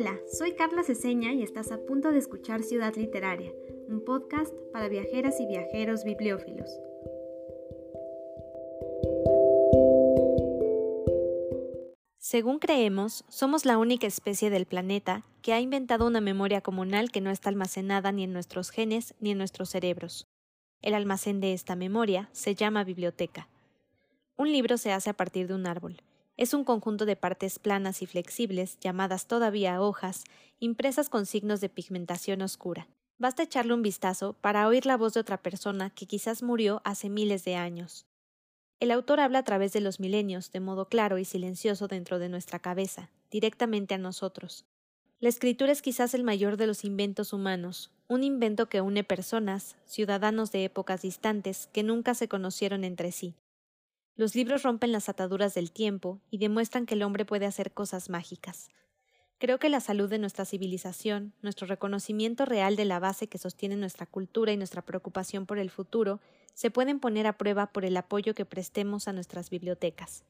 Hola, soy Carla Ceseña y estás a punto de escuchar Ciudad Literaria, un podcast para viajeras y viajeros bibliófilos. Según creemos, somos la única especie del planeta que ha inventado una memoria comunal que no está almacenada ni en nuestros genes ni en nuestros cerebros. El almacén de esta memoria se llama biblioteca. Un libro se hace a partir de un árbol. Es un conjunto de partes planas y flexibles, llamadas todavía hojas, impresas con signos de pigmentación oscura. Basta echarle un vistazo para oír la voz de otra persona que quizás murió hace miles de años. El autor habla a través de los milenios, de modo claro y silencioso dentro de nuestra cabeza, directamente a nosotros. La escritura es quizás el mayor de los inventos humanos, un invento que une personas, ciudadanos de épocas distantes, que nunca se conocieron entre sí. Los libros rompen las ataduras del tiempo y demuestran que el hombre puede hacer cosas mágicas. Creo que la salud de nuestra civilización, nuestro reconocimiento real de la base que sostiene nuestra cultura y nuestra preocupación por el futuro, se pueden poner a prueba por el apoyo que prestemos a nuestras bibliotecas.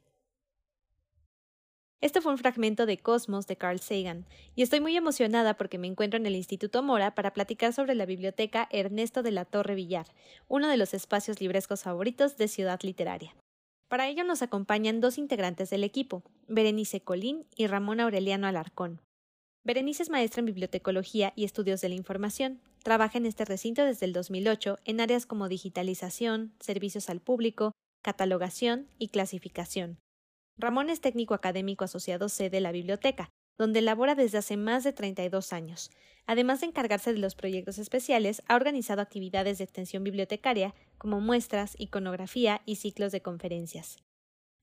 Este fue un fragmento de Cosmos de Carl Sagan, y estoy muy emocionada porque me encuentro en el Instituto Mora para platicar sobre la biblioteca Ernesto de la Torre Villar, uno de los espacios librescos favoritos de Ciudad Literaria. Para ello nos acompañan dos integrantes del equipo, Berenice Colín y Ramón Aureliano Alarcón. Berenice es maestra en bibliotecología y estudios de la información. Trabaja en este recinto desde el 2008 en áreas como digitalización, servicios al público, catalogación y clasificación. Ramón es técnico académico asociado C de la biblioteca, donde labora desde hace más de 32 años. Además de encargarse de los proyectos especiales, ha organizado actividades de extensión bibliotecaria como muestras, iconografía y ciclos de conferencias.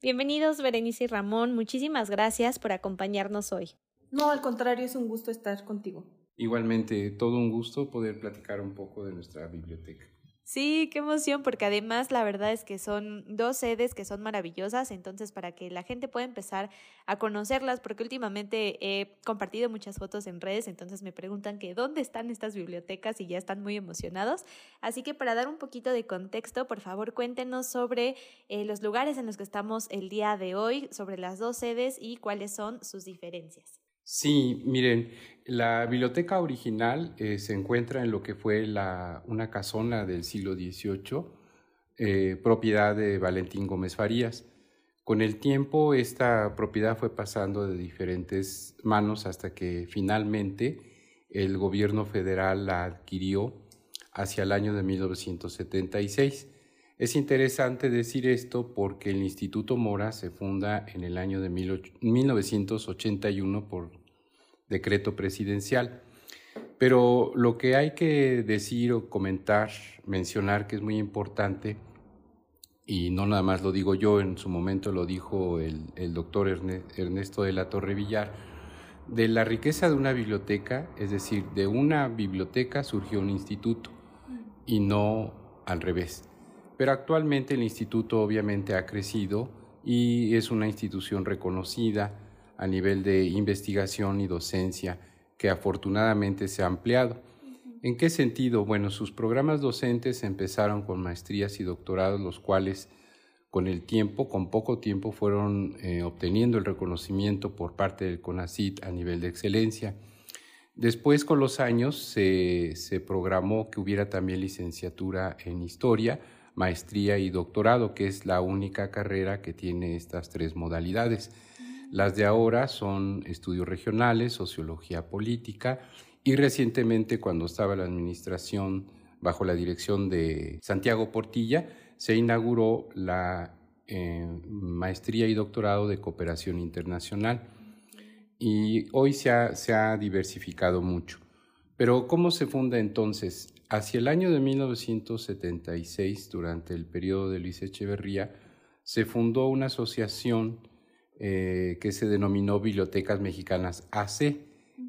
Bienvenidos, Berenice y Ramón. Muchísimas gracias por acompañarnos hoy. No, al contrario, es un gusto estar contigo. Igualmente, todo un gusto poder platicar un poco de nuestra biblioteca. Sí, qué emoción, porque además la verdad es que son dos sedes que son maravillosas, entonces para que la gente pueda empezar a conocerlas, porque últimamente he compartido muchas fotos en redes, entonces me preguntan que dónde están estas bibliotecas y ya están muy emocionados. Así que para dar un poquito de contexto, por favor cuéntenos sobre eh, los lugares en los que estamos el día de hoy, sobre las dos sedes y cuáles son sus diferencias. Sí, miren, la biblioteca original eh, se encuentra en lo que fue la, una casona del siglo XVIII, eh, propiedad de Valentín Gómez Farías. Con el tiempo esta propiedad fue pasando de diferentes manos hasta que finalmente el gobierno federal la adquirió hacia el año de 1976. Es interesante decir esto porque el Instituto Mora se funda en el año de 1981 por decreto presidencial. Pero lo que hay que decir o comentar, mencionar que es muy importante, y no nada más lo digo yo, en su momento lo dijo el, el doctor Ernesto de la Torre Villar, de la riqueza de una biblioteca, es decir, de una biblioteca surgió un instituto y no al revés. Pero actualmente el instituto obviamente ha crecido y es una institución reconocida a nivel de investigación y docencia que afortunadamente se ha ampliado. ¿En qué sentido? Bueno, sus programas docentes empezaron con maestrías y doctorados, los cuales con el tiempo, con poco tiempo, fueron eh, obteniendo el reconocimiento por parte del CONACIT a nivel de excelencia. Después, con los años, se, se programó que hubiera también licenciatura en historia, maestría y doctorado, que es la única carrera que tiene estas tres modalidades. Las de ahora son estudios regionales, sociología política y recientemente cuando estaba la administración bajo la dirección de Santiago Portilla, se inauguró la eh, maestría y doctorado de cooperación internacional y hoy se ha, se ha diversificado mucho. Pero ¿cómo se funda entonces? Hacia el año de 1976, durante el periodo de Luis Echeverría, se fundó una asociación eh, que se denominó Bibliotecas Mexicanas AC.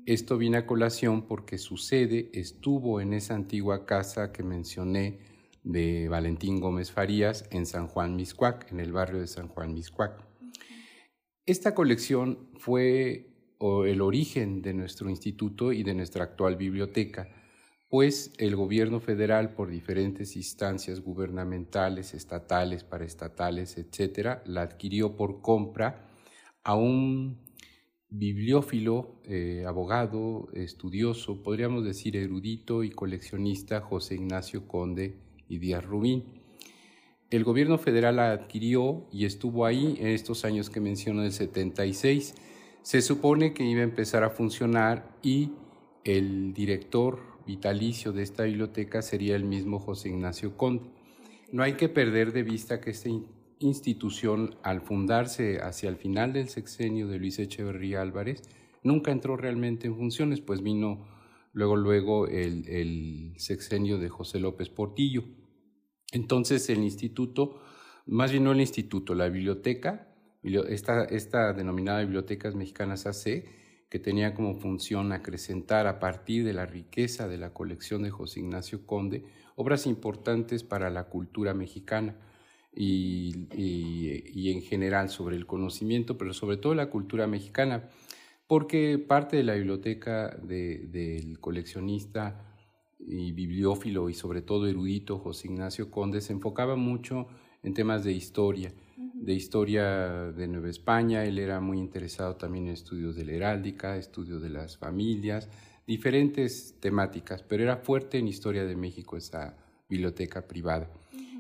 Esto viene a colación porque su sede estuvo en esa antigua casa que mencioné de Valentín Gómez Farías en San Juan Miscuac, en el barrio de San Juan Miscuac. Esta colección fue el origen de nuestro instituto y de nuestra actual biblioteca pues el gobierno federal, por diferentes instancias gubernamentales, estatales, paraestatales, etcétera, la adquirió por compra a un bibliófilo, eh, abogado, estudioso, podríamos decir erudito y coleccionista José Ignacio Conde y Díaz Rubín. El gobierno federal la adquirió y estuvo ahí en estos años que menciono del 76. Se supone que iba a empezar a funcionar y el director vitalicio de esta biblioteca sería el mismo José Ignacio Conde. No hay que perder de vista que esta institución, al fundarse hacia el final del sexenio de Luis Echeverría Álvarez, nunca entró realmente en funciones, pues vino luego, luego el, el sexenio de José López Portillo. Entonces el instituto, más bien no el instituto, la biblioteca, esta, esta denominada Bibliotecas Mexicanas AC, que tenía como función acrecentar a partir de la riqueza de la colección de José Ignacio Conde obras importantes para la cultura mexicana y, y, en general sobre el conocimiento, pero sobre todo la cultura mexicana, porque parte de la biblioteca del coleccionista y bibliófilo y sobre todo erudito José Ignacio Conde se enfocaba mucho en temas de historia, de historia de Nueva España. Él era muy interesado también en estudios de la heráldica, estudios de las familias, diferentes temáticas, pero era fuerte en historia de México esa biblioteca privada.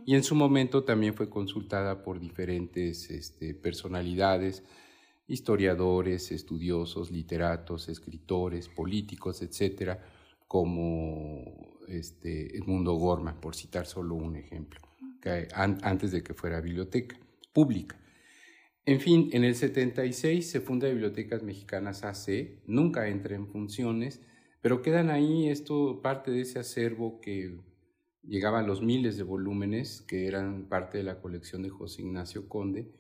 Y en su momento también fue consultada por diferentes este, personalidades, historiadores, estudiosos, literatos, escritores, políticos, etcétera, como este, Edmundo Gorma, por citar solo un ejemplo, que, antes de que fuera biblioteca En fin, en el 76 se funda Bibliotecas Mexicanas AC, nunca entra en funciones, pero quedan ahí esto parte de ese acervo que llegaba a los miles de volúmenes que eran parte de la colección de José Ignacio Conde.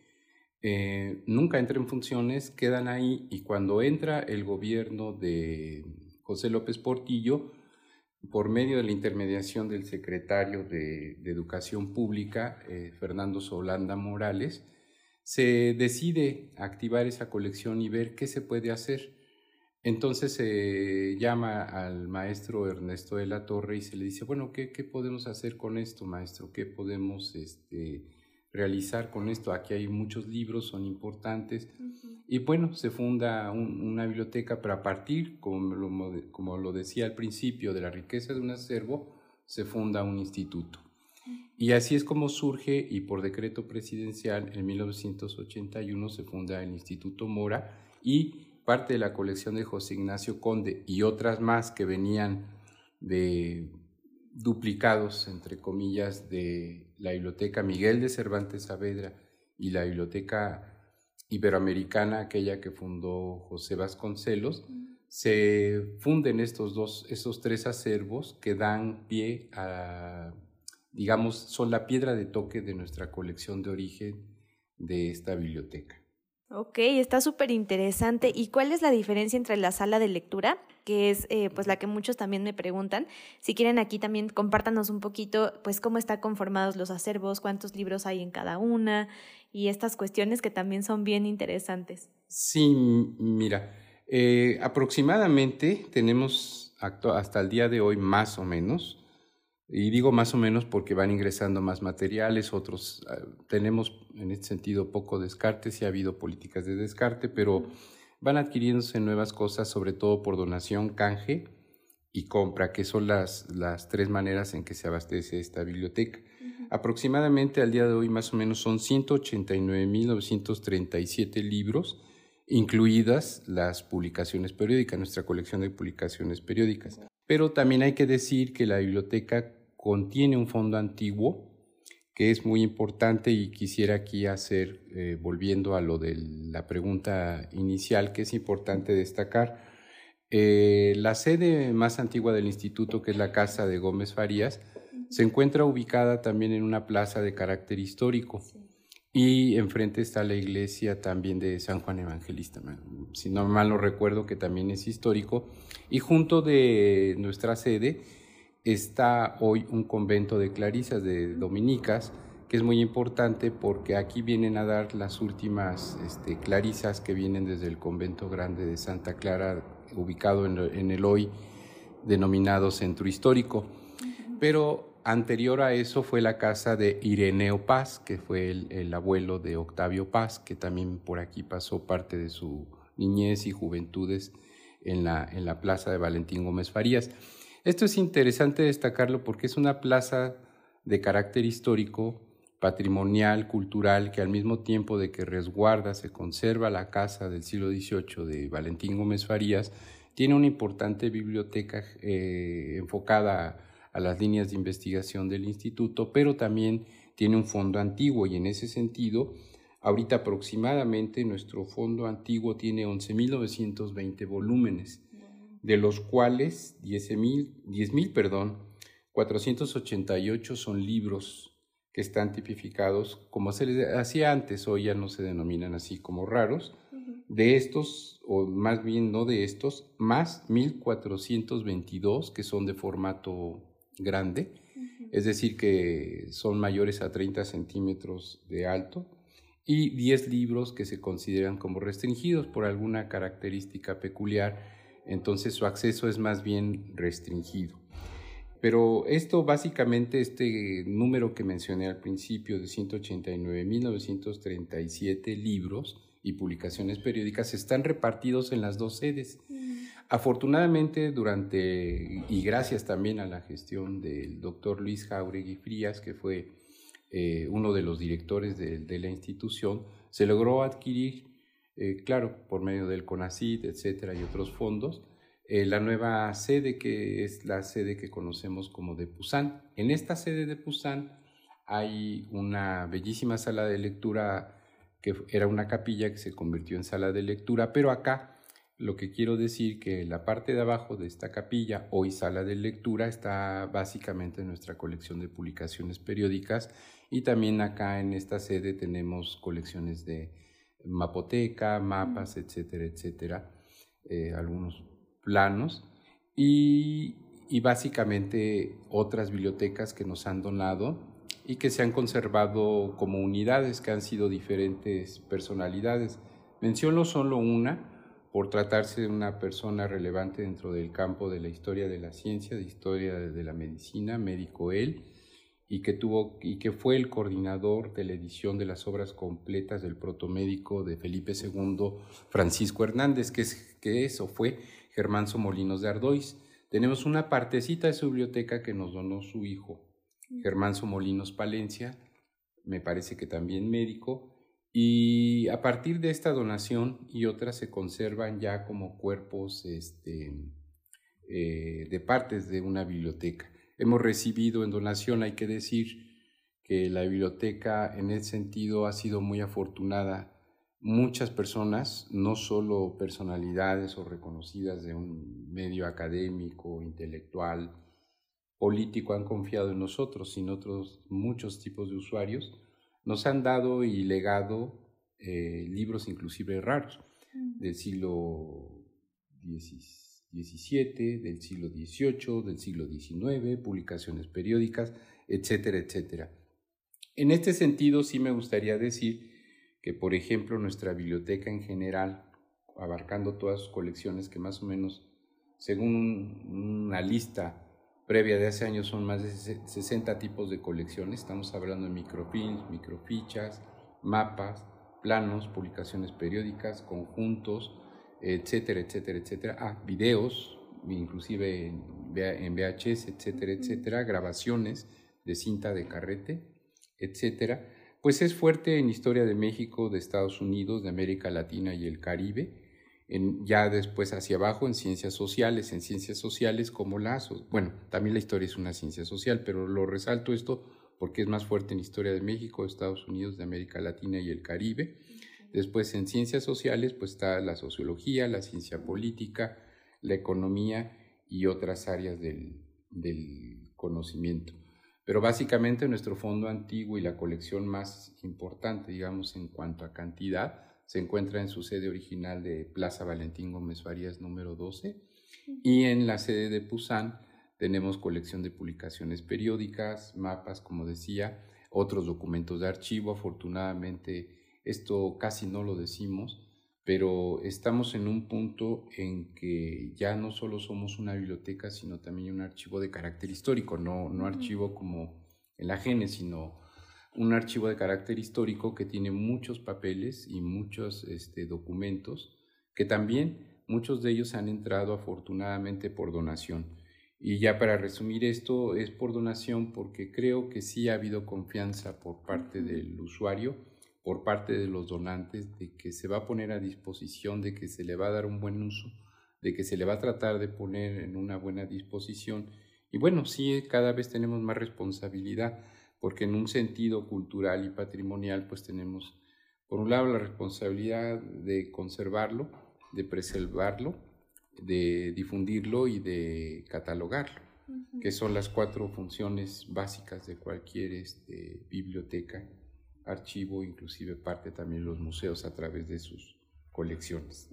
Eh, nunca entra en funciones, quedan ahí y cuando entra el gobierno de José López Portillo, por medio de la intermediación del secretario de, Educación Pública, eh, Fernando Solanda Morales, se decide activar esa colección y ver qué se puede hacer. Entonces se llama al maestro Ernesto de la Torre y se le dice, bueno, ¿qué, qué podemos hacer con esto, maestro? ¿Qué podemos este, realizar con esto? Aquí hay muchos libros, son importantes. Y bueno, se funda una biblioteca, pero a partir, como lo, como lo decía al principio, de la riqueza de un acervo, se funda un instituto. Y así es como surge, y por decreto presidencial, en 1981 se funda el Instituto Mora y parte de la colección de José Ignacio Conde y otras más que venían de duplicados, entre comillas, de la Biblioteca Miguel de Cervantes Saavedra y la Biblioteca Iberoamericana, aquella que fundó José Vasconcelos, se funden estos dos, estos tres acervos que dan pie a, digamos, son la piedra de toque de nuestra colección de origen de esta biblioteca. Ok, está súper interesante. ¿Y cuál es la diferencia entre la sala de lectura, que es eh, pues la que muchos también me preguntan? Si quieren aquí también compártanos un poquito, pues cómo están conformados los acervos, cuántos libros hay en cada una y estas cuestiones que también son bien interesantes. Sí, mira, eh, aproximadamente tenemos hasta el día de hoy más o menos y digo más o menos porque van ingresando más materiales, otros ah, tenemos en este sentido poco descarte, sí ha habido políticas de descarte, pero van adquiriéndose nuevas cosas, sobre todo por donación, canje y compra, que son las, las tres maneras en que se abastece esta biblioteca. Aproximadamente al día de hoy más o menos son 189.937 libros, incluidas las publicaciones periódicas, nuestra colección de publicaciones periódicas. Pero también hay que decir que la biblioteca contiene un fondo antiguo que es muy importante y quisiera aquí hacer, eh, volviendo a lo de la pregunta inicial, que es importante destacar. Eh, la sede más antigua del instituto, que es la Casa de Gómez Farías, se encuentra ubicada también en una plaza de carácter histórico. Y enfrente está la iglesia también de San Juan Evangelista, si no mal no recuerdo que también es histórico. Y junto de nuestra sede está hoy un convento de clarisas, de dominicas, que es muy importante porque aquí vienen a dar las últimas este, clarisas que vienen desde el convento grande de Santa Clara, ubicado en, el hoy denominado centro histórico. Pero anterior a eso fue la casa de Ireneo Paz, que fue el, abuelo de Octavio Paz, que también por aquí pasó parte de su niñez y juventudes en la, en la plaza de Valentín Gómez Farías. Esto es interesante destacarlo porque es una plaza de carácter histórico, patrimonial, cultural, que al mismo tiempo de que resguarda, se conserva la casa del siglo XVIII de Valentín Gómez Farías, tiene una importante biblioteca eh, enfocada a las líneas de investigación del instituto, pero también tiene un fondo antiguo y en ese sentido, ahorita aproximadamente nuestro fondo antiguo tiene 11.920 volúmenes, de los cuales 10.000, 10, perdón, 488 son libros que están tipificados como se les hacía antes, hoy ya no se denominan así como raros. De estos, o más bien no de estos, más 1422 que son de formato grande, es decir, que son mayores a 30 centímetros de alto, y 10 libros que se consideran como restringidos por alguna característica peculiar, entonces su acceso es más bien restringido. Pero esto básicamente, este número que mencioné al principio de 189.937 libros y publicaciones periódicas están repartidos en las dos sedes. Mm. Afortunadamente, durante, y gracias también a la gestión del doctor Luis Jauregui Frías, que fue eh, uno de los directores de, la institución, se logró adquirir, eh, claro, por medio del CONACID, etcétera, y otros fondos, eh, la nueva sede que es la sede que conocemos como de Pusan. En esta sede de Pusan hay una bellísima sala de lectura que era una capilla que se convirtió en sala de lectura, pero acá lo que quiero decir que la parte de abajo de esta capilla, hoy sala de lectura, está básicamente en nuestra colección de publicaciones periódicas y también acá en esta sede tenemos colecciones de mapoteca, mapas, etcétera, etcétera, eh, algunos planos y, básicamente otras bibliotecas que nos han donado y que se han conservado como unidades que han sido diferentes personalidades. Menciono solo una por tratarse de una persona relevante dentro del campo de la historia de la ciencia, de historia de la medicina, médico él, y que, tuvo, y que fue el coordinador de la edición de las obras completas del protomédico de Felipe II, Francisco Hernández, que, es, que eso fue Germán Somolinos de Ardois. Tenemos una partecita de su biblioteca que nos donó su hijo, Germán Somolinos Palencia, me parece que también médico, y a partir de esta donación y otras se conservan ya como cuerpos este, eh, de partes de una biblioteca. Hemos recibido en donación, hay que decir, que la biblioteca en ese sentido ha sido muy afortunada muchas personas, no solo personalidades o reconocidas de un medio académico, intelectual, político, han confiado en nosotros, sino otros muchos tipos de usuarios, nos han dado y legado eh, libros inclusive raros mm. del siglo XVII, del siglo XVIII, del siglo XIX, publicaciones periódicas, etcétera, etcétera. En este sentido, sí me gustaría decir que, por ejemplo, nuestra biblioteca en general, abarcando todas sus colecciones, que más o menos, según una lista previa de hace años, son más de 60 tipos de colecciones. Estamos hablando de microfilms, microfichas, mapas, planos, publicaciones periódicas, conjuntos, etcétera, etcétera, etcétera. Ah, videos, inclusive en VHS, etcétera, etcétera, grabaciones de cinta de carrete, etcétera pues es fuerte en historia de México, de Estados Unidos, de América Latina y el Caribe, en, ya después hacia abajo en ciencias sociales, en ciencias sociales como lazos. Bueno, también la historia es una ciencia social, pero lo resalto esto porque es más fuerte en historia de México, de Estados Unidos, de América Latina y el Caribe. Después en ciencias sociales pues está la sociología, la ciencia política, la economía y otras áreas del, del conocimiento. Pero básicamente nuestro fondo antiguo y la colección más importante, digamos, en cuanto a cantidad, se encuentra en su sede original de Plaza Valentín Gómez Farías número 12 y en la sede de Pusan tenemos colección de publicaciones periódicas, mapas, como decía, otros documentos de archivo. Afortunadamente, esto casi no lo decimos, pero estamos en un punto en que ya no solo somos una biblioteca, sino también un archivo de carácter histórico, no, no archivo como en la GENE, sino un archivo de carácter histórico que tiene muchos papeles y muchos este, documentos que también muchos de ellos han entrado afortunadamente por donación. Y ya para resumir esto, es por donación porque creo que sí ha habido confianza por parte del usuario, por parte de los donantes, de que se va a poner a disposición, de que se le va a dar un buen uso, de que se le va a tratar de poner en una buena disposición. Y bueno, sí, cada vez tenemos más responsabilidad, porque en un sentido cultural y patrimonial, pues tenemos, por un lado, la responsabilidad de conservarlo, de preservarlo, de difundirlo y de catalogarlo, que son las cuatro funciones básicas de cualquier este, biblioteca, archivo, inclusive parte también los museos a través de sus colecciones.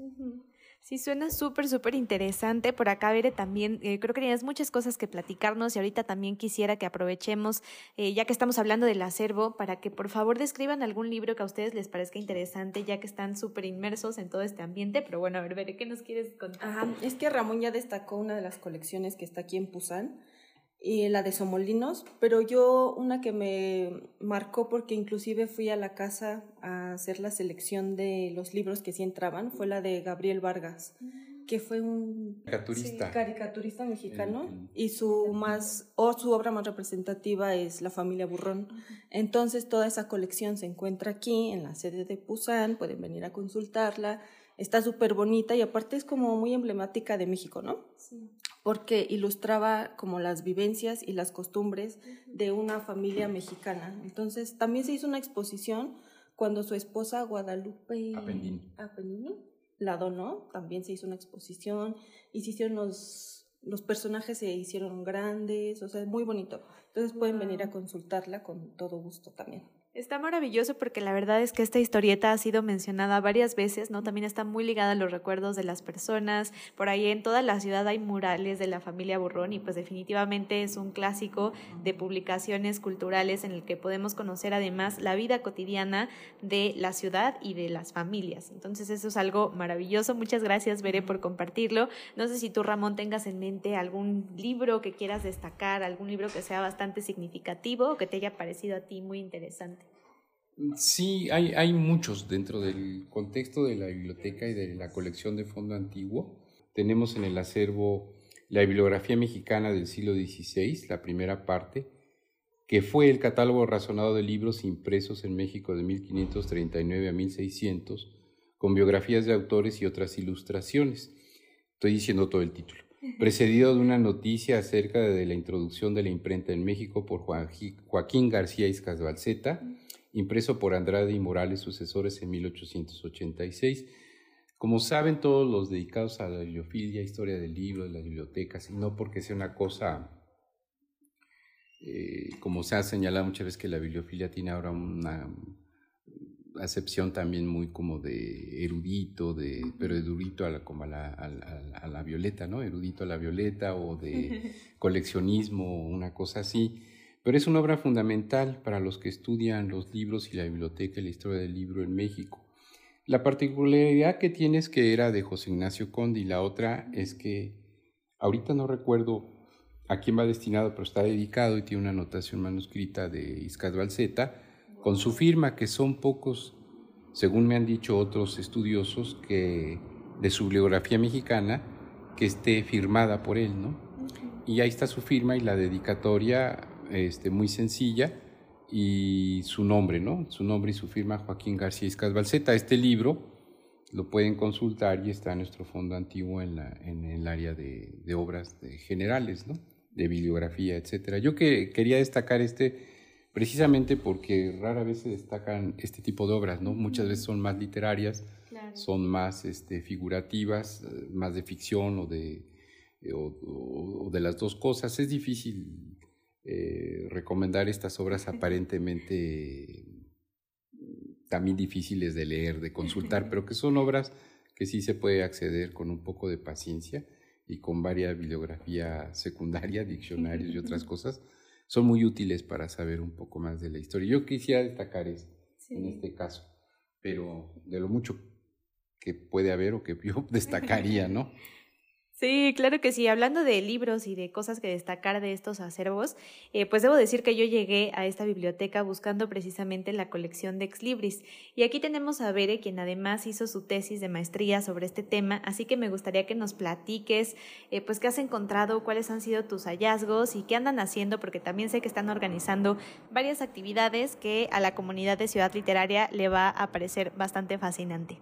Sí, suena súper, súper interesante. Por acá, Bere, también eh, creo que tienes muchas cosas que platicarnos y ahorita también quisiera que aprovechemos, eh, ya que estamos hablando del acervo, para que por favor describan algún libro que a ustedes les parezca interesante, ya que están súper inmersos en todo este ambiente. Pero bueno, a ver, Bere, ¿qué nos quieres contar? es que Ramón ya destacó una de las colecciones que está aquí en Pusan y la de Somolinos, pero yo una que me marcó porque inclusive fui a la casa a hacer la selección de los libros que sí entraban, fue la de Gabriel Vargas, mm. que fue un caricaturista, caricaturista mexicano y su más o su obra más representativa es La familia Burrón. Entonces toda esa colección se encuentra aquí en la sede de Pusan, pueden venir a consultarla. Está súper bonita y aparte es como muy emblemática de México, ¿no? Sí porque ilustraba como las vivencias y las costumbres de una familia mexicana. Entonces, también se hizo una exposición cuando su esposa Guadalupe Apenini la donó, también se hizo una exposición y se hicieron los, los personajes se hicieron grandes, o sea, muy bonito. Entonces pueden venir a consultarla con todo gusto también. Está maravilloso porque la verdad es que esta historieta ha sido mencionada varias veces, ¿no? También está muy ligada a los recuerdos de las personas. Por ahí en toda la ciudad hay murales de la familia Burrón y pues definitivamente es un clásico de publicaciones culturales en el que podemos conocer además la vida cotidiana de la ciudad y de las familias. Entonces eso es algo maravilloso. Muchas gracias, Veré, por compartirlo. No sé si tú, Ramón, tengas en mente algún libro que quieras destacar, algún libro que sea bastante significativo o que te haya parecido a ti muy interesante. Sí, hay, hay muchos dentro del contexto de la biblioteca y de la colección de fondo antiguo. Tenemos en el acervo la bibliografía mexicana del siglo XVI, la primera parte, que fue el catálogo razonado de libros impresos en México de 1539 a 1600, con biografías de autores y otras ilustraciones. Estoy diciendo todo el título. Precedido de una noticia acerca de la introducción de la imprenta en México por Joaquín García Iscasbalceta, impreso por Andrade y Morales, sucesores en 1886. Como saben todos los dedicados a la bibliofilia, historia del libro, de las bibliotecas, y no porque sea una cosa, eh, como se ha señalado muchas veces que la bibliofilia tiene ahora una acepción también muy como de erudito, de, pero erudito a la, como a la, a la violeta, ¿no? Erudito a la violeta o de coleccionismo, una cosa así. Pero es una obra fundamental para los que estudian los libros y la biblioteca y la historia del libro en México. La particularidad que tiene es que era de José Ignacio Conde y la otra es que ahorita no recuerdo a quién va destinado, pero está dedicado y tiene una anotación manuscrita de Iscas Balseta con su firma, que son pocos, según me han dicho otros estudiosos, que de su bibliografía mexicana que esté firmada por él, ¿no? Y ahí está su firma y la dedicatoria este, muy sencilla y su nombre, ¿no? Su nombre y su firma, Joaquín García Iscasbalceta. Este libro lo pueden consultar y está en nuestro fondo antiguo en, la, en el área de, de obras generales, ¿no? De bibliografía, etcétera. Yo que quería destacar este precisamente porque rara vez se destacan este tipo de obras, ¿no? Muchas veces son más literarias, son más este, figurativas, eh, más de ficción o de, o de las dos cosas. Es difícil eh, recomendar estas obras aparentemente mm, también difíciles de leer, de consultar, pero que son obras que sí se puede acceder con un poco de paciencia y con varias bibliografía secundaria, diccionarios y otras cosas, son muy útiles para saber un poco más de la historia. Yo quisiera destacar esto en este caso, pero de lo mucho que puede haber o que yo destacaría, ¿no? Sí, claro que sí. Hablando de libros y de cosas que destacar de estos acervos, eh, pues debo decir que yo llegué a esta biblioteca buscando precisamente la colección de Ex Libris. Y aquí tenemos a Bere, quien además hizo su tesis de maestría sobre este tema, así que me gustaría que nos platiques, eh, pues qué has encontrado, cuáles han sido tus hallazgos y qué andan haciendo, porque también sé que están organizando varias actividades que a la comunidad de Ciudad Literaria le va a parecer bastante fascinante.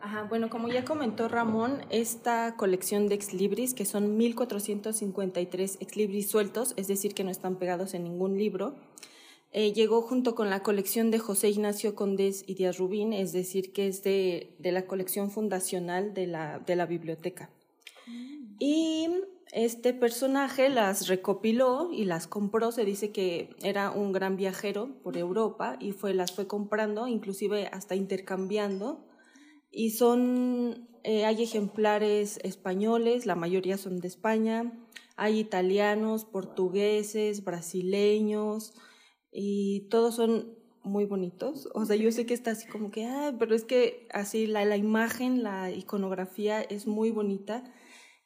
Ajá, bueno, como ya comentó Ramón, esta colección de exlibris, que son 1453 exlibris sueltos, es decir, que no están pegados en ningún libro, eh, llegó junto con la colección de José Ignacio Condés y Díaz Rubín, es decir, que es de, de la colección fundacional de la, de la biblioteca. Mm. Y este personaje las recopiló y las compró. Se dice que era un gran viajero por Europa y fue, las fue comprando, inclusive hasta intercambiando y son, eh, hay ejemplares españoles, la mayoría son de España, hay italianos, portugueses, brasileños, y todos son muy bonitos. O sea, yo sé que está así como que, ah, pero es que así la, la imagen, la iconografía es muy bonita.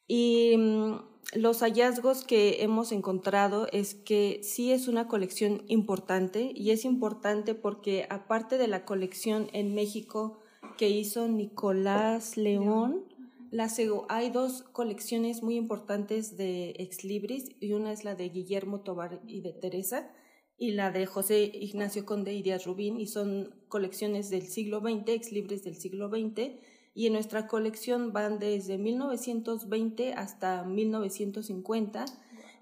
Y mm, los hallazgos que hemos encontrado es que sí es una colección importante y es importante porque aparte de la colección en México, que hizo Nicolás León. La, hay dos colecciones muy importantes de ex libris y una es la de Guillermo Tobar y de Teresa y la de José Ignacio Conde y Díaz Rubín y son colecciones del siglo XX, ex libris del siglo XX y en nuestra colección van desde 1920 hasta 1950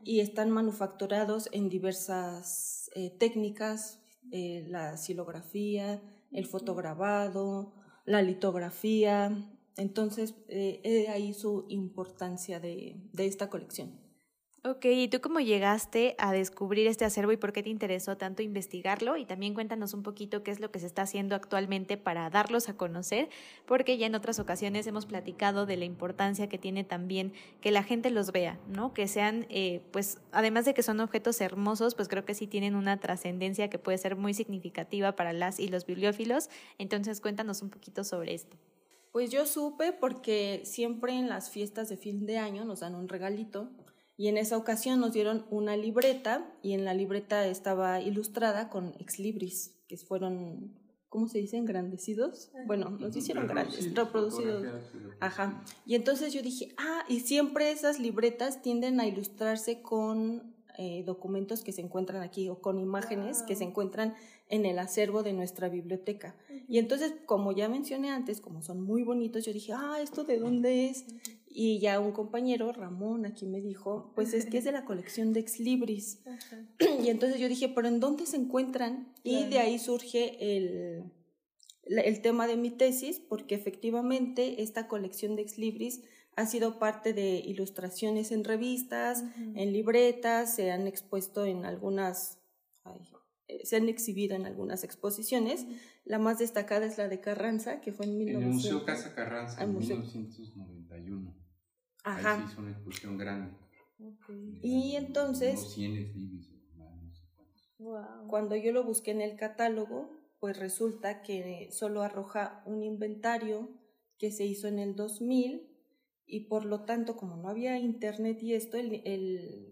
y están manufacturados en diversas eh, técnicas, eh, la silografía, el fotograbado, la litografía. Entonces, eh, ahí su importancia de, de esta colección. Ok, ¿y tú cómo llegaste a descubrir este acervo y por qué te interesó tanto investigarlo? Y también cuéntanos un poquito qué es lo que se está haciendo actualmente para darlos a conocer, porque ya en otras ocasiones hemos platicado de la importancia que tiene también que la gente los vea, ¿no? Que sean, eh, pues, además de que son objetos hermosos, pues creo que sí tienen una trascendencia que puede ser muy significativa para las y los bibliófilos. Entonces, cuéntanos un poquito sobre esto. Pues yo supe porque siempre en las fiestas de fin de año nos dan un regalito y en esa ocasión nos dieron una libreta y en la libreta estaba ilustrada con ex libris, que fueron, ¿cómo se dice? Engrandecidos. Bueno, nos hicieron grandes, reproducidos. Ajá. Y entonces yo dije, ah, y siempre esas libretas tienden a ilustrarse con eh, documentos que se encuentran aquí o con imágenes que se encuentran en el acervo de nuestra biblioteca. Y entonces, como ya mencioné antes, como son muy bonitos, yo dije, ah, ¿esto de dónde es? Y ya un compañero, Ramón, aquí me dijo, pues es que es de la colección de Ex Libris. Y entonces yo dije, pero ¿en dónde se encuentran? Y de ahí surge el, el tema de mi tesis, porque efectivamente esta colección de Ex Libris ha sido parte de ilustraciones en revistas, en libretas, se han expuesto en algunas, se han exhibido en algunas exposiciones. La más destacada es la de Carranza, que fue en, en el Museo Casa Carranza en 1991. Ajá. Ahí se hizo una exposición grande. Y entonces, cuando yo lo busqué en el catálogo, pues resulta que solo arroja un inventario que se hizo en el 2000 y por lo tanto, como no había internet y esto, el, el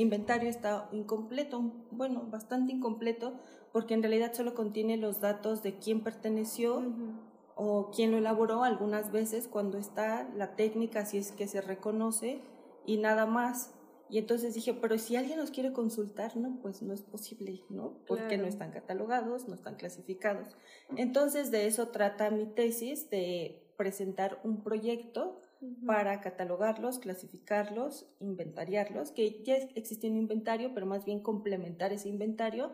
inventario está incompleto, bueno, bastante incompleto, porque en realidad solo contiene los datos de quién perteneció o quién lo elaboró algunas veces cuando está la técnica, si es que se reconoce, y nada más. Y entonces dije, pero si alguien los quiere consultar, no, pues no es posible, ¿no? Porque no están catalogados, no están clasificados. Entonces de eso trata mi tesis, de presentar un proyecto para catalogarlos, clasificarlos, inventariarlos, que ya existía un inventario, pero más bien complementar ese inventario.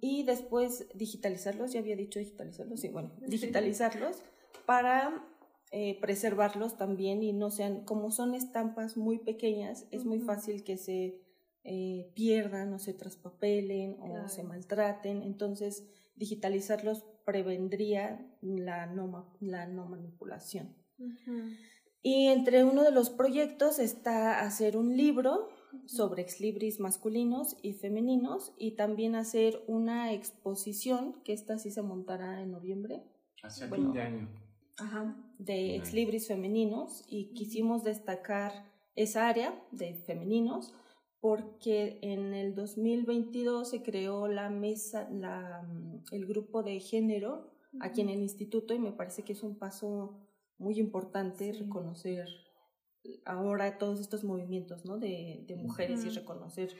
Y después digitalizarlos, ya había dicho digitalizarlos, sí, bueno, digitalizarlos para eh, preservarlos también y no sean, como son estampas muy pequeñas, es muy fácil que se eh, pierdan o se traspapelen o se maltraten, entonces digitalizarlos prevendría la no, la no manipulación. Y entre uno de los proyectos está hacer un libro sobre exlibris masculinos y femeninos y también hacer una exposición, que esta sí se montará en noviembre. Hacia fin de año. Ajá. de ex libris femeninos y quisimos destacar esa área de femeninos porque en el 2022 se creó la mesa, la, mm, el grupo de género aquí en el instituto y me parece que es un paso muy importante reconocer ahora todos estos movimientos ¿no? de, de mujeres y reconocer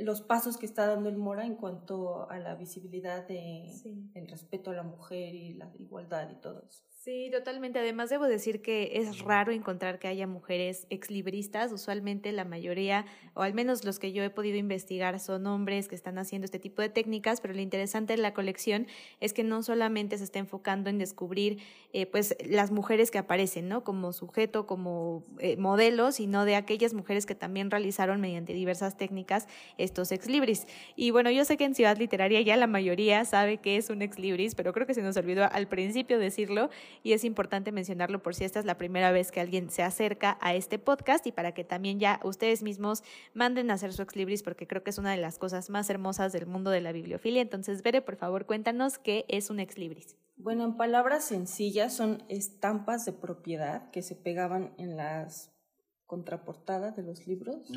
los pasos que está dando el Mora en cuanto a la visibilidad de el respeto a la mujer y la igualdad y todo eso. Sí, totalmente. Además, debo decir que es raro encontrar que haya mujeres exlibristas. Usualmente la mayoría, o al menos los que yo he podido investigar, son hombres que están haciendo este tipo de técnicas, pero lo interesante de la colección es que no solamente se está enfocando en descubrir eh, pues las mujeres que aparecen, ¿no? Como sujeto, como eh, modelo, sino de aquellas mujeres que también realizaron mediante diversas técnicas estos exlibris. Y bueno, yo sé que en Ciudad Literaria ya la mayoría sabe que es un exlibris, pero creo que se nos olvidó al principio decirlo y es importante mencionarlo por si esta es la primera vez que alguien se acerca a este podcast y para que también ya ustedes mismos manden a hacer su ex libris porque creo que es una de las cosas más hermosas del mundo de la bibliofilia. Entonces, Bere, por favor, cuéntanos qué es un ex libris. Bueno, en palabras sencillas son estampas de propiedad que se pegaban en las contraportadas de los libros,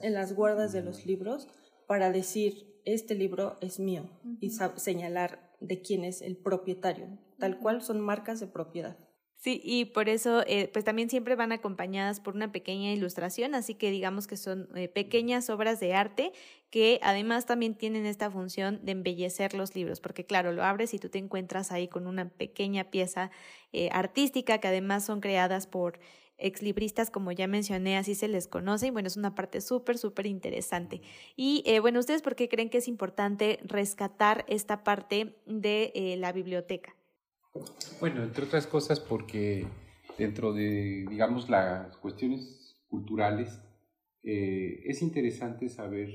en las guardas de los libros, para decir, este libro es mío y señalar de quién es el propietario. Tal cual son marcas de propiedad. Sí, y por eso, eh, pues también siempre van acompañadas por una pequeña ilustración, así que digamos que son eh, pequeñas obras de arte que además también tienen esta función de embellecer los libros, porque claro, lo abres y tú te encuentras ahí con una pequeña pieza eh, artística que además son creadas por exlibristas, como ya mencioné, así se les conoce, y bueno, es una parte súper, súper interesante. Y bueno, ¿ustedes por qué creen que es importante rescatar esta parte de la biblioteca? Bueno, entre otras cosas porque dentro de, digamos, las cuestiones culturales, eh, es interesante saber,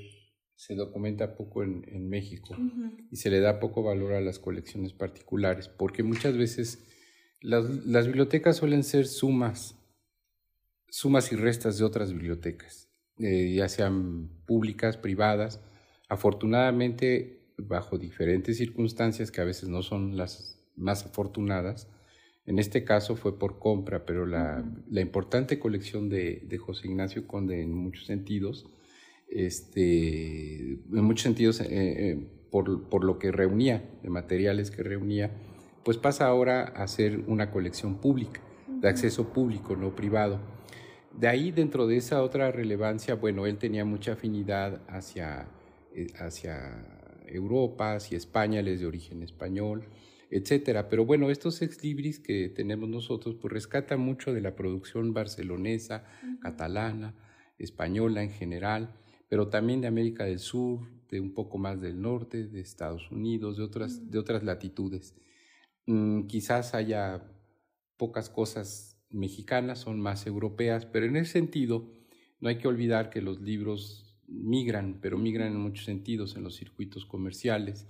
se documenta poco en, México y se le da poco valor a las colecciones particulares, porque muchas veces las, las bibliotecas suelen ser sumas sumas y restas de otras bibliotecas, eh, ya sean públicas, privadas. Afortunadamente, bajo diferentes circunstancias que a veces no son las más afortunadas, en este caso fue por compra, pero la, la importante colección de, de, José Ignacio Conde en muchos sentidos, este, en muchos sentidos, eh, eh, por, por, lo que reunía, de materiales que reunía, pues pasa ahora a ser una colección pública, de acceso público, no privado. De ahí, dentro de esa otra relevancia, bueno, él tenía mucha afinidad hacia, eh, hacia Europa, hacia España, él es de origen español, etcétera. Pero bueno, estos ex libris que tenemos nosotros, pues rescatan mucho de la producción barcelonesa, catalana, española en general, pero también de América del Sur, de un poco más del norte, de Estados Unidos, de otras, de otras latitudes. Mm, quizás haya pocas cosas mexicanas, son más europeas, pero en ese sentido no hay que olvidar que los libros migran, pero migran en muchos sentidos en los circuitos comerciales,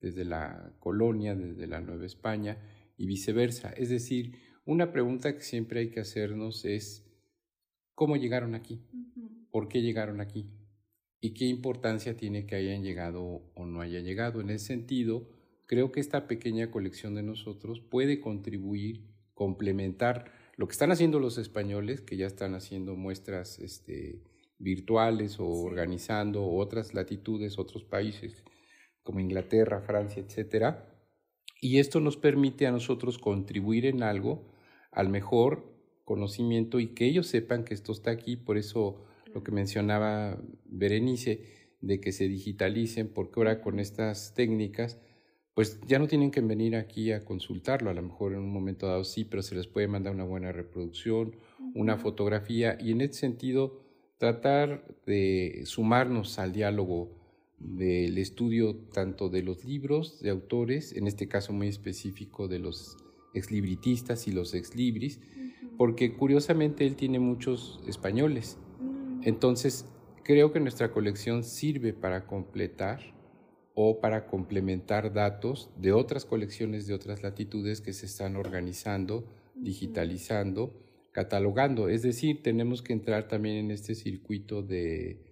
desde la colonia, desde la Nueva España y viceversa. Es decir, una pregunta que siempre hay que hacernos es, ¿cómo llegaron aquí? ¿Por qué llegaron aquí? ¿Y qué importancia tiene que hayan llegado o no haya llegado? En ese sentido, creo que esta pequeña colección de nosotros puede contribuir, complementar lo que están haciendo los españoles, que ya están haciendo muestras este, virtuales o organizando otras latitudes, otros países como Inglaterra, Francia, etcétera, y esto nos permite a nosotros contribuir en algo al mejor conocimiento y que ellos sepan que esto está aquí, por eso lo que mencionaba Berenice, de que se digitalicen, porque ahora con estas técnicas pues ya no tienen que venir aquí a consultarlo, a lo mejor en un momento dado sí, pero se les puede mandar una buena reproducción, una fotografía. Y en ese sentido tratar de sumarnos al diálogo del estudio tanto de los libros de autores, en este caso muy específico de los exlibritistas y los exlibris, porque curiosamente él tiene muchos españoles. Mm. Entonces, creo que nuestra colección sirve para completar o para complementar datos de otras colecciones de otras latitudes que se están organizando, digitalizando, catalogando. Es decir, tenemos que entrar también en este circuito de,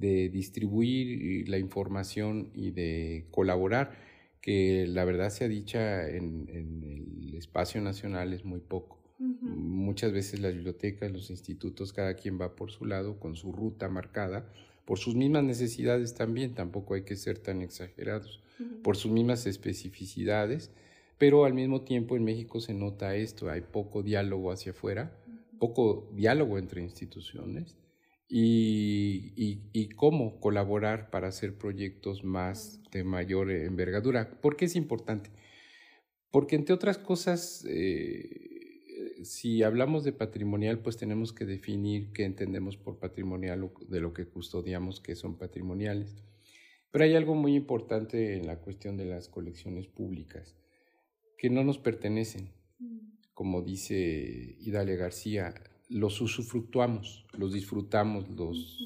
distribuir la información y de colaborar, que la verdad sea dicha en, el espacio nacional es muy poco. Muchas veces las bibliotecas, los institutos, cada quien va por su lado, con su ruta marcada, por sus mismas necesidades también, tampoco hay que ser tan exagerados, por sus mismas especificidades, pero al mismo tiempo en México se nota esto, hay poco diálogo hacia afuera, poco diálogo entre instituciones y, cómo colaborar para hacer proyectos más de mayor envergadura. ¿Por qué es importante? Porque entre otras cosas, eh, si hablamos de patrimonial, pues tenemos que definir qué entendemos por patrimonial de lo que custodiamos que son patrimoniales. Pero hay algo muy importante en la cuestión de las colecciones públicas, que no nos pertenecen. Mm. Como dice Idalia García, los usufructuamos, los disfrutamos, los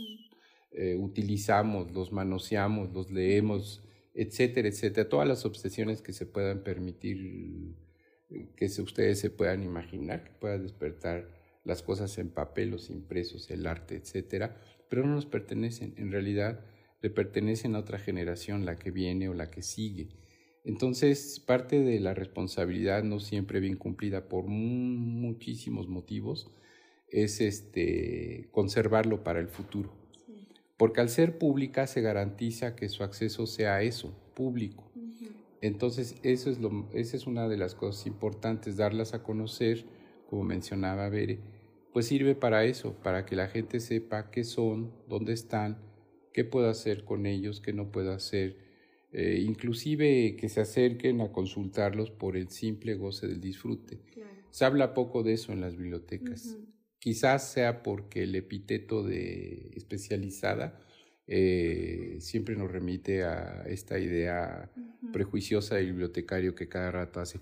eh, utilizamos, los manoseamos, los leemos, etcétera, etcétera. Todas las obsesiones que se puedan permitir, que ustedes se puedan imaginar, que puedan despertar las cosas en papel, los impresos, el arte, etcétera, pero no nos pertenecen. En realidad, le pertenecen a otra generación, la que viene o la que sigue. Entonces, parte de la responsabilidad no siempre bien cumplida por muchísimos motivos es este, conservarlo para el futuro. Porque al ser pública se garantiza que su acceso sea eso, público. Entonces, eso es lo, esa es una de las cosas importantes, darlas a conocer, como mencionaba Bere, pues sirve para eso, para que la gente sepa qué son, dónde están, qué puedo hacer con ellos, qué no puedo hacer, eh, inclusive que se acerquen a consultarlos por el simple goce del disfrute. Se habla poco de eso en las bibliotecas. Quizás sea porque el epíteto de especializada eh, siempre nos remite a esta idea prejuiciosa del bibliotecario que cada rato hace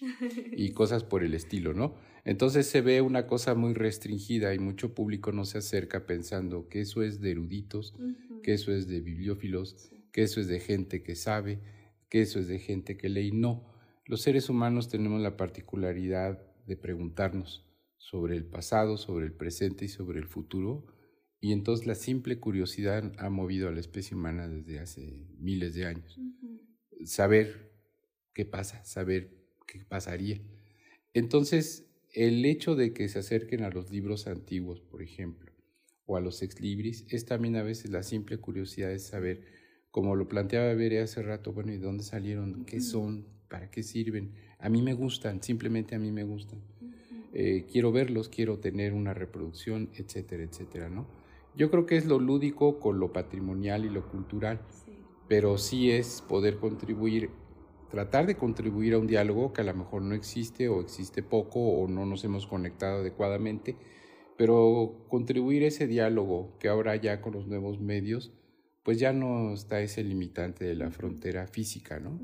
y cosas por el estilo, ¿no? Entonces se ve una cosa muy restringida y mucho público no se acerca pensando que eso es de eruditos, que eso es de bibliófilos, que eso es de gente que sabe, que eso es de gente que lee. No, los seres humanos tenemos la particularidad de preguntarnos sobre el pasado, sobre el presente y sobre el futuro. Y entonces la simple curiosidad ha movido a la especie humana desde hace miles de años. Saber qué pasa, saber qué pasaría. Entonces, el hecho de que se acerquen a los libros antiguos, por ejemplo, o a los ex libris, es también a veces la simple curiosidad de saber, como lo planteaba Bere hace rato, bueno, ¿y dónde salieron? ¿Qué son? ¿Para qué sirven? A mí me gustan, simplemente a mí me gustan. Eh, quiero verlos, quiero tener una reproducción, etcétera, etcétera, ¿no? Yo creo que es lo lúdico con lo patrimonial y lo cultural, pero sí es poder contribuir, tratar de contribuir a un diálogo que a lo mejor no existe o existe poco o no nos hemos conectado adecuadamente, pero contribuir a ese diálogo que ahora ya con los nuevos medios, pues ya no está ese limitante de la frontera física, ¿no?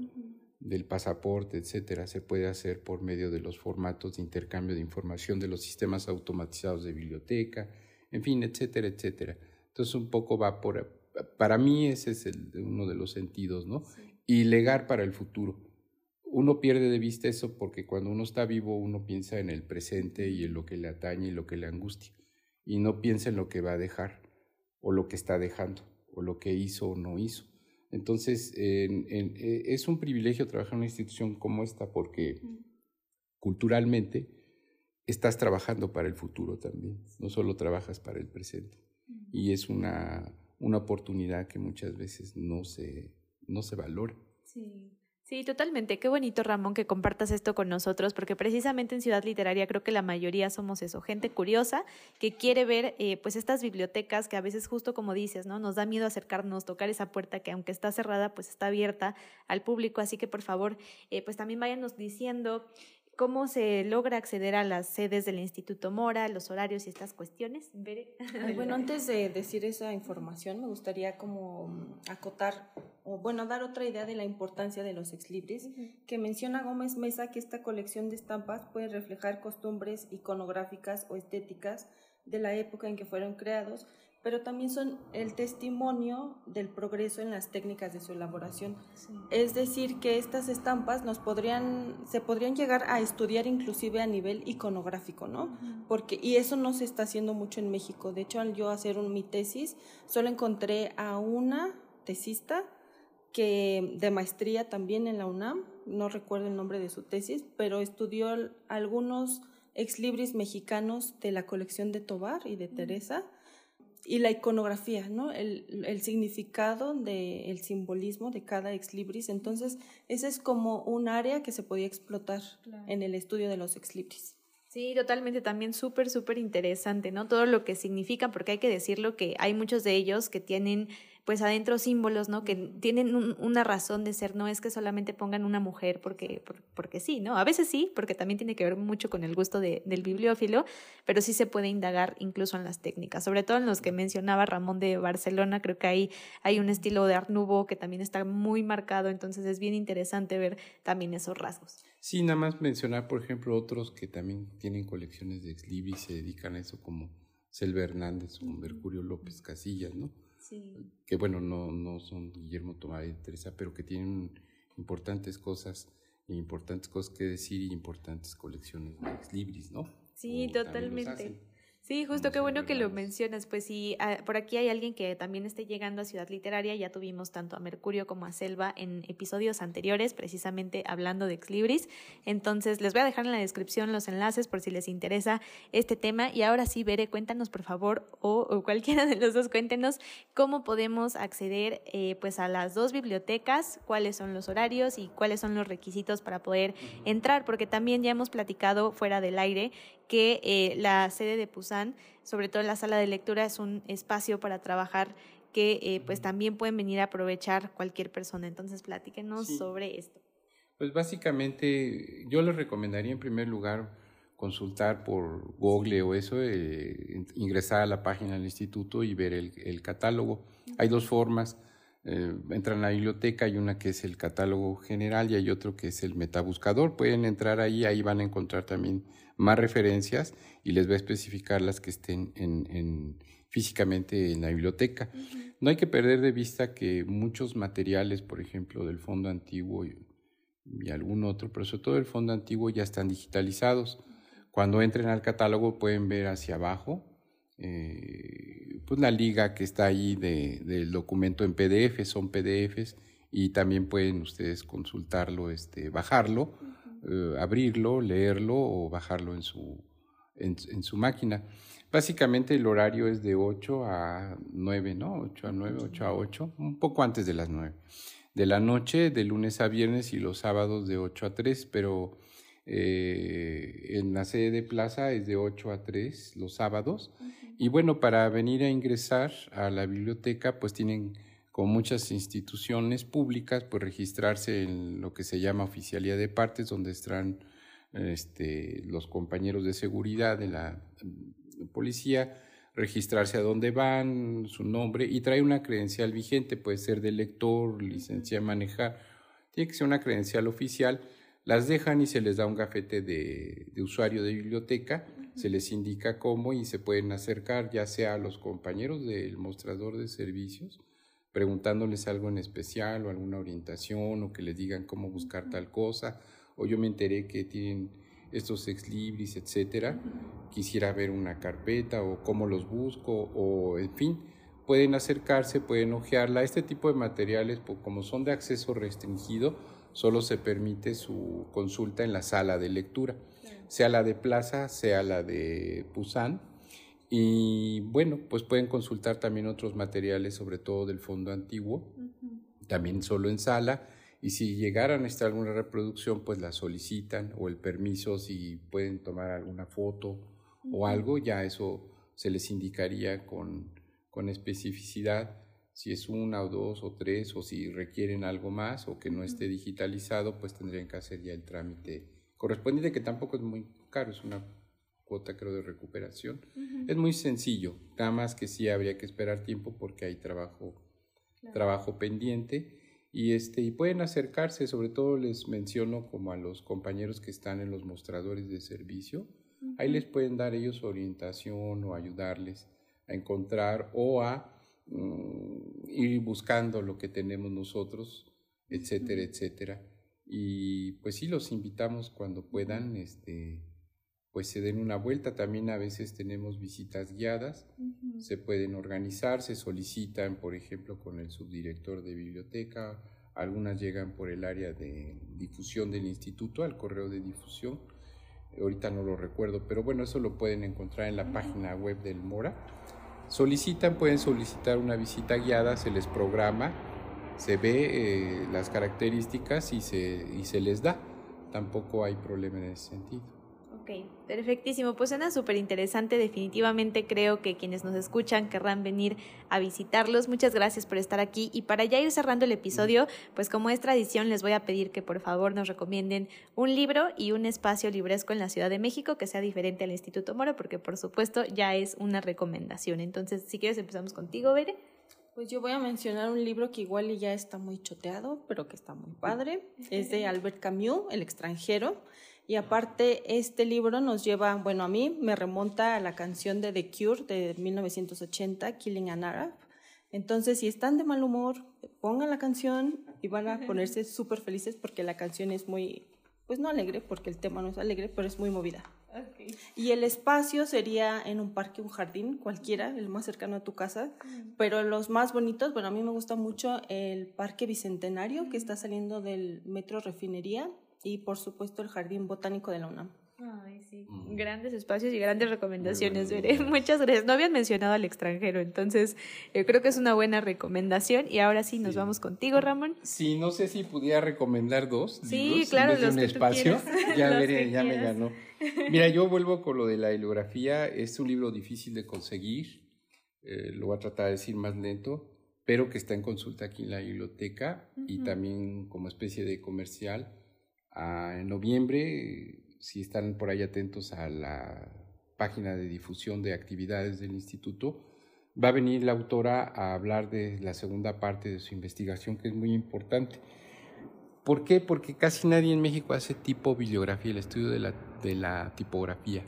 Del pasaporte, etcétera, se puede hacer por medio de los formatos de intercambio de información de los sistemas automatizados de biblioteca, en fin, etcétera, etcétera. Entonces, un poco va por. Para mí, ese es uno de los sentidos, ¿no? Y legar para el futuro. Uno pierde de vista eso porque cuando uno está vivo, uno piensa en el presente y en lo que le atañe y lo que le angustia. Y no piensa en lo que va a dejar, o lo que está dejando, o lo que hizo o no hizo. Entonces, e, es un privilegio trabajar en una institución como esta porque culturalmente estás trabajando para el futuro también, no solo trabajas para el presente. Y es una, una oportunidad que muchas veces no se, no se valora. Sí. Sí, totalmente. Qué bonito, Ramón, que compartas esto con nosotros, porque precisamente en Ciudad Literaria creo que la mayoría somos eso, gente curiosa que quiere ver eh, pues estas bibliotecas que a veces justo como dices, ¿no? Nos da miedo acercarnos, tocar esa puerta que aunque está cerrada, pues está abierta al público. Así que por favor, eh, pues también váyanos diciendo ¿Cómo se logra acceder a las sedes del Instituto Mora, los horarios y estas cuestiones? Bueno, antes de decir esa información, me gustaría como mm, acotar, o bueno, dar otra idea de la importancia de los exlibris, que menciona Gómez Mesa que esta colección de estampas puede reflejar costumbres iconográficas o estéticas de la época en que fueron creados, pero también son el testimonio del progreso en las técnicas de su elaboración. Es decir, que estas estampas nos podrían, se podrían llegar a estudiar inclusive a nivel iconográfico, ¿no? Porque, y eso no se está haciendo mucho en México. De hecho, al yo hacer un, mi tesis, solo encontré a una tesista que de maestría también en la UNAM, no recuerdo el nombre de su tesis, pero estudió algunos exlibris mexicanos de la colección de Tobar y de Teresa y la iconografía, ¿no? El, el significado del el simbolismo de cada exlibris. Entonces, ese es como un área que se podía explotar en el estudio de los exlibris. Sí, totalmente, también súper, súper interesante, ¿no? Todo lo que significan, porque hay que decirlo que hay muchos de ellos que tienen pues adentro símbolos, ¿no? Que tienen una razón de ser, no es que solamente pongan una mujer porque, porque sí, ¿no? A veces sí, porque también tiene que ver mucho con el gusto de, del bibliófilo, pero sí se puede indagar incluso en las técnicas, sobre todo en los que mencionaba Ramón de Barcelona, creo que ahí hay un estilo de Art Nouveau que también está muy marcado, entonces es bien interesante ver también esos rasgos. Sí, nada más mencionar, por ejemplo, otros que también tienen colecciones de ex y se dedican a eso, como Selva Hernández o Mercurio López Casillas, ¿no? Que bueno, no, no son Guillermo Tomás y Teresa, pero que tienen importantes cosas, importantes cosas que decir y importantes colecciones de ex libris, ¿no? Sí, totalmente. Sí, justo qué bueno que lo mencionas. Pues si ah, por aquí hay alguien que también esté llegando a Ciudad Literaria, ya tuvimos tanto a Mercurio como a Selva en episodios anteriores, precisamente hablando de Exlibris. Entonces les voy a dejar en la descripción los enlaces por si les interesa este tema. Y ahora sí, Bere, cuéntanos por favor, o, cualquiera de los dos, cuéntenos cómo podemos acceder eh, pues a las dos bibliotecas, cuáles son los horarios y cuáles son los requisitos para poder entrar, porque también ya hemos platicado fuera del aire que eh, la sede de Pusan, sobre todo la sala de lectura, es un espacio para trabajar que eh, pues también pueden venir a aprovechar cualquier persona. Entonces, platíquenos sobre esto. Pues básicamente yo les recomendaría en primer lugar consultar por Google o eso, eh, ingresar a la página del instituto y ver el, el catálogo. Hay dos formas. Eh, entran a la biblioteca, hay una que es el catálogo general y hay otro que es el metabuscador. Pueden entrar ahí, ahí van a encontrar también más referencias y les va a especificar las que estén en, físicamente en la biblioteca. No hay que perder de vista que muchos materiales, por ejemplo, del fondo antiguo y, algún otro, pero sobre todo el fondo antiguo ya están digitalizados. Cuando entren al catálogo pueden ver hacia abajo eh, pues la liga que está ahí de, del documento en PDF, son PDFs y también pueden ustedes consultarlo, este, bajarlo, eh, abrirlo, leerlo o bajarlo en su, en, su máquina. Básicamente el horario es de 8 a 9, ¿no? 8 a 9, 8 a 8, un poco antes de las 9 de la noche, de lunes a viernes y los sábados de 8 a 3, pero eh, en la sede de plaza es de 8 a 3 los sábados. Y bueno, para venir a ingresar a la biblioteca, pues tienen con muchas instituciones públicas, pues registrarse en lo que se llama oficialía de partes, donde están este, los compañeros de seguridad de la policía, registrarse a dónde van, su nombre y trae una credencial vigente, puede ser de lector, licencia de manejar, tiene que ser una credencial oficial las dejan y se les da un gafete de, usuario de biblioteca, se les indica cómo y se pueden acercar ya sea a los compañeros del mostrador de servicios, preguntándoles algo en especial o alguna orientación o que les digan cómo buscar tal cosa, o yo me enteré que tienen estos ex libris, etcétera, quisiera ver una carpeta o cómo los busco o en fin, pueden acercarse, pueden ojearla. Este tipo de materiales, como son de acceso restringido, solo se permite su consulta en la sala de lectura, sea la de Plaza, sea la de Pusan. Y bueno, pues pueden consultar también otros materiales, sobre todo del fondo antiguo, también solo en sala. Y si llegaran a estar alguna reproducción, pues la solicitan o el permiso si pueden tomar alguna foto o algo, ya eso se les indicaría con, con especificidad si es una o dos o tres o si requieren algo más o que no esté digitalizado, pues tendrían que hacer ya el trámite correspondiente, que tampoco es muy caro, es una cuota creo de recuperación. Es muy sencillo, nada más que sí habría que esperar tiempo porque hay trabajo, trabajo pendiente. Y, este, y pueden acercarse, sobre todo les menciono como a los compañeros que están en los mostradores de servicio, ahí les pueden dar ellos orientación o ayudarles a encontrar o a Mm, ir buscando lo que tenemos nosotros, etcétera, etcétera. Y pues sí, los invitamos cuando puedan, este, pues se den una vuelta. También a veces tenemos visitas guiadas, se pueden organizar, se solicitan, por ejemplo, con el subdirector de biblioteca, algunas llegan por el área de difusión del instituto, al correo de difusión, ahorita no lo recuerdo, pero bueno, eso lo pueden encontrar en la página web del Mora. Solicitan, pueden solicitar una visita guiada, se les programa, se ve eh, las características y se, y se les da. Tampoco hay problema en ese sentido. Ok, perfectísimo. Pues suena súper interesante. Definitivamente creo que quienes nos escuchan querrán venir a visitarlos. Muchas gracias por estar aquí. Y para ya ir cerrando el episodio, pues como es tradición, les voy a pedir que por favor nos recomienden un libro y un espacio libresco en la Ciudad de México que sea diferente al Instituto Moro, porque por supuesto ya es una recomendación. Entonces, si quieres, empezamos contigo, Bere. Pues yo voy a mencionar un libro que igual ya está muy choteado, pero que está muy padre. Es de Albert Camus, El extranjero. Y aparte, este libro nos lleva, bueno, a mí me remonta a la canción de The Cure de 1980, Killing an Arab. Entonces, si están de mal humor, pongan la canción y van a ponerse súper felices porque la canción es muy, pues no alegre, porque el tema no es alegre, pero es muy movida. Y el espacio sería en un parque, un jardín, cualquiera, el más cercano a tu casa. Pero los más bonitos, bueno, a mí me gusta mucho el Parque Bicentenario, que está saliendo del Metro Refinería y por supuesto el Jardín Botánico de la UNAM. Ay, sí. Mm. Grandes espacios y grandes recomendaciones, Veré. Muchas gracias. No habían mencionado al extranjero, entonces yo creo que es una buena recomendación. Y ahora sí, nos vamos contigo, Ramón. Sí, no sé si pudiera recomendar dos. Sí, claro, los un espacio. ya veré, ya me ganó. Mira, yo vuelvo con lo de la bibliografía. Es un libro difícil de conseguir. Eh, lo voy a tratar de decir más lento, pero que está en consulta aquí en la biblioteca y también como especie de comercial en noviembre, si están por ahí atentos a la página de difusión de actividades del instituto, va a venir la autora a hablar de la segunda parte de su investigación, que es muy importante. ¿Por qué? Porque casi nadie en México hace tipo bibliografía, el estudio de la, de la tipografía.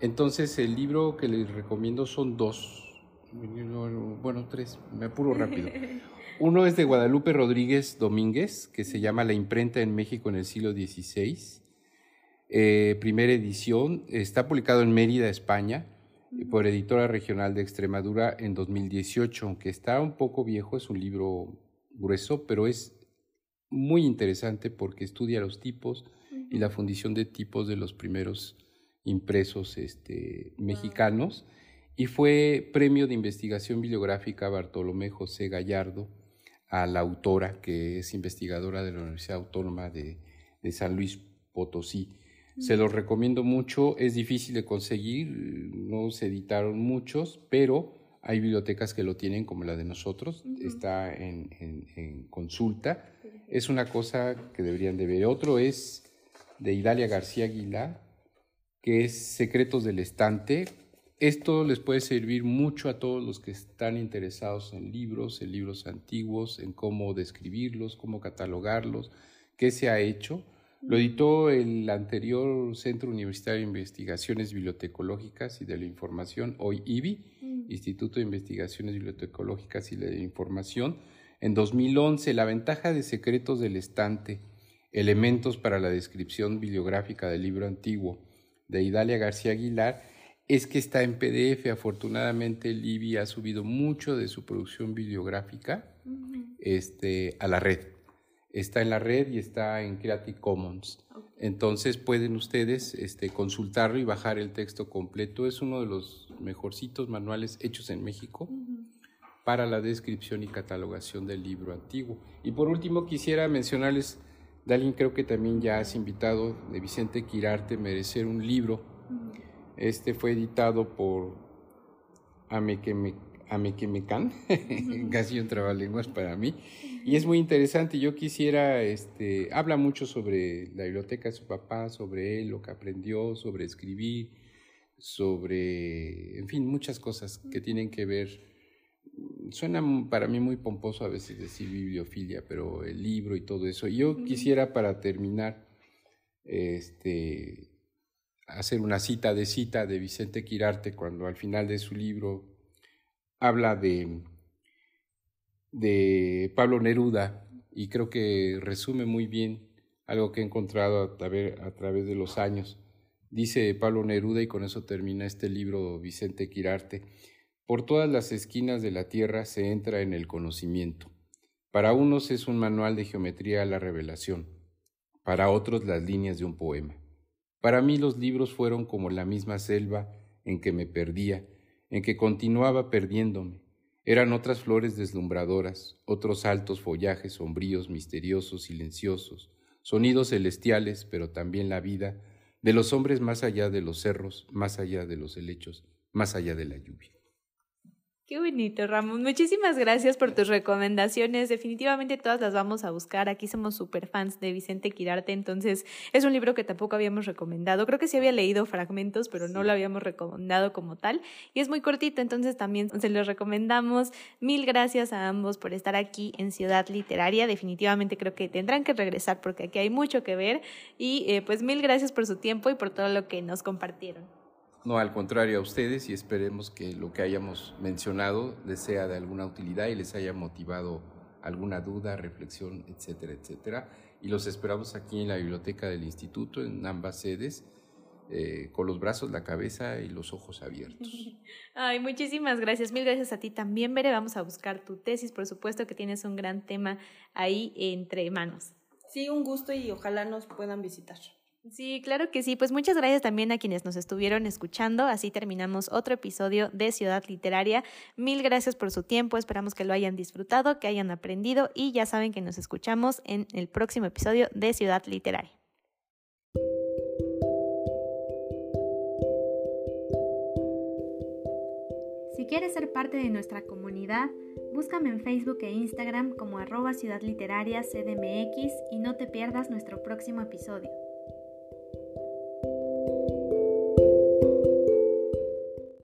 Entonces, el libro que les recomiendo son dos, bueno, tres, me apuro rápido. Uno es de Guadalupe Rodríguez Domínguez, que se llama La imprenta en México en el siglo XVI. Eh, primera edición, está publicado en Mérida, España, por Editora Regional de Extremadura en 2018, aunque está un poco viejo, es un libro grueso, pero es muy interesante porque estudia los tipos y la fundición de tipos de los primeros impresos este, mexicanos. Y fue premio de investigación bibliográfica Bartolomé José Gallardo a la autora, que es investigadora de la Universidad Autónoma de, San Luis Potosí. Se los recomiendo mucho, es difícil de conseguir, no se editaron muchos, pero hay bibliotecas que lo tienen como la de nosotros, está en, consulta. Es una cosa que deberían de ver. Otro es de Idalia García Aguilar, que es Secretos del Estante, esto les puede servir mucho a todos los que están interesados en libros, en libros antiguos, en cómo describirlos, cómo catalogarlos, qué se ha hecho. Lo editó el anterior Centro Universitario de Investigaciones Bibliotecológicas y de la Información, hoy IBI, mm. Instituto de Investigaciones Bibliotecológicas y de la Información. En 2011, La ventaja de secretos del estante, elementos para la descripción bibliográfica del libro antiguo, de Idalia García Aguilar, es que está en PDF. Afortunadamente, Libby ha subido mucho de su producción bibliográfica este, a la red. Está en la red y está en Creative Commons. Entonces pueden ustedes este, consultarlo y bajar el texto completo. Es uno de los mejorcitos manuales hechos en México para la descripción y catalogación del libro antiguo. Y por último quisiera mencionarles, Dalín, creo que también ya has invitado de Vicente Quirarte merecer un libro este fue editado por Amequemecan, casi un trabalenguas para mí, y es muy interesante. Yo quisiera, este, habla mucho sobre la biblioteca de su papá, sobre él, lo que aprendió, sobre escribir, sobre, en fin, muchas cosas que tienen que ver. Suena para mí muy pomposo a veces decir bibliofilia, pero el libro y todo eso. Yo quisiera para terminar, este, hacer una cita de cita de Vicente Quirarte cuando al final de su libro habla de, de Pablo Neruda y creo que resume muy bien algo que he encontrado a, a través de los años. Dice Pablo Neruda y con eso termina este libro Vicente Quirarte. Por todas las esquinas de la tierra se entra en el conocimiento. Para unos es un manual de geometría a la revelación, para otros las líneas de un poema. Para mí los libros fueron como la misma selva en que me perdía, en que continuaba perdiéndome. Eran otras flores deslumbradoras, otros altos follajes sombríos, misteriosos, silenciosos, sonidos celestiales, pero también la vida de los hombres más allá de los cerros, más allá de los helechos, más allá de la lluvia. Qué bonito, Ramón. Muchísimas gracias por tus recomendaciones. Definitivamente todas las vamos a buscar. Aquí somos super fans de Vicente Quirarte, entonces es un libro que tampoco habíamos recomendado. Creo que sí había leído fragmentos, pero no lo habíamos recomendado como tal. Y es muy cortito, entonces también se los recomendamos. Mil gracias a ambos por estar aquí en Ciudad Literaria. Definitivamente creo que tendrán que regresar porque aquí hay mucho que ver. Y eh, pues mil gracias por su tiempo y por todo lo que nos compartieron. No, al contrario a ustedes y esperemos que lo que hayamos mencionado les sea de alguna utilidad y les haya motivado alguna duda, reflexión, etcétera, etcétera. Y los esperamos aquí en la biblioteca del instituto, en ambas sedes, eh, con los brazos, la cabeza y los ojos abiertos. Ay, muchísimas gracias. Mil gracias a ti también, Bere. Vamos a buscar tu tesis. Por supuesto que tienes un gran tema ahí entre manos. Sí, un gusto y ojalá nos puedan visitar. Sí, claro que sí. Pues muchas gracias también a quienes nos estuvieron escuchando. Así terminamos otro episodio de Ciudad Literaria. Mil gracias por su tiempo. Esperamos que lo hayan disfrutado, que hayan aprendido y ya saben que nos escuchamos en el próximo episodio de Ciudad Literaria. Si quieres ser parte de nuestra comunidad, búscame en Facebook e Instagram como arroba Ciudad Literaria CDMX y no te pierdas nuestro próximo episodio.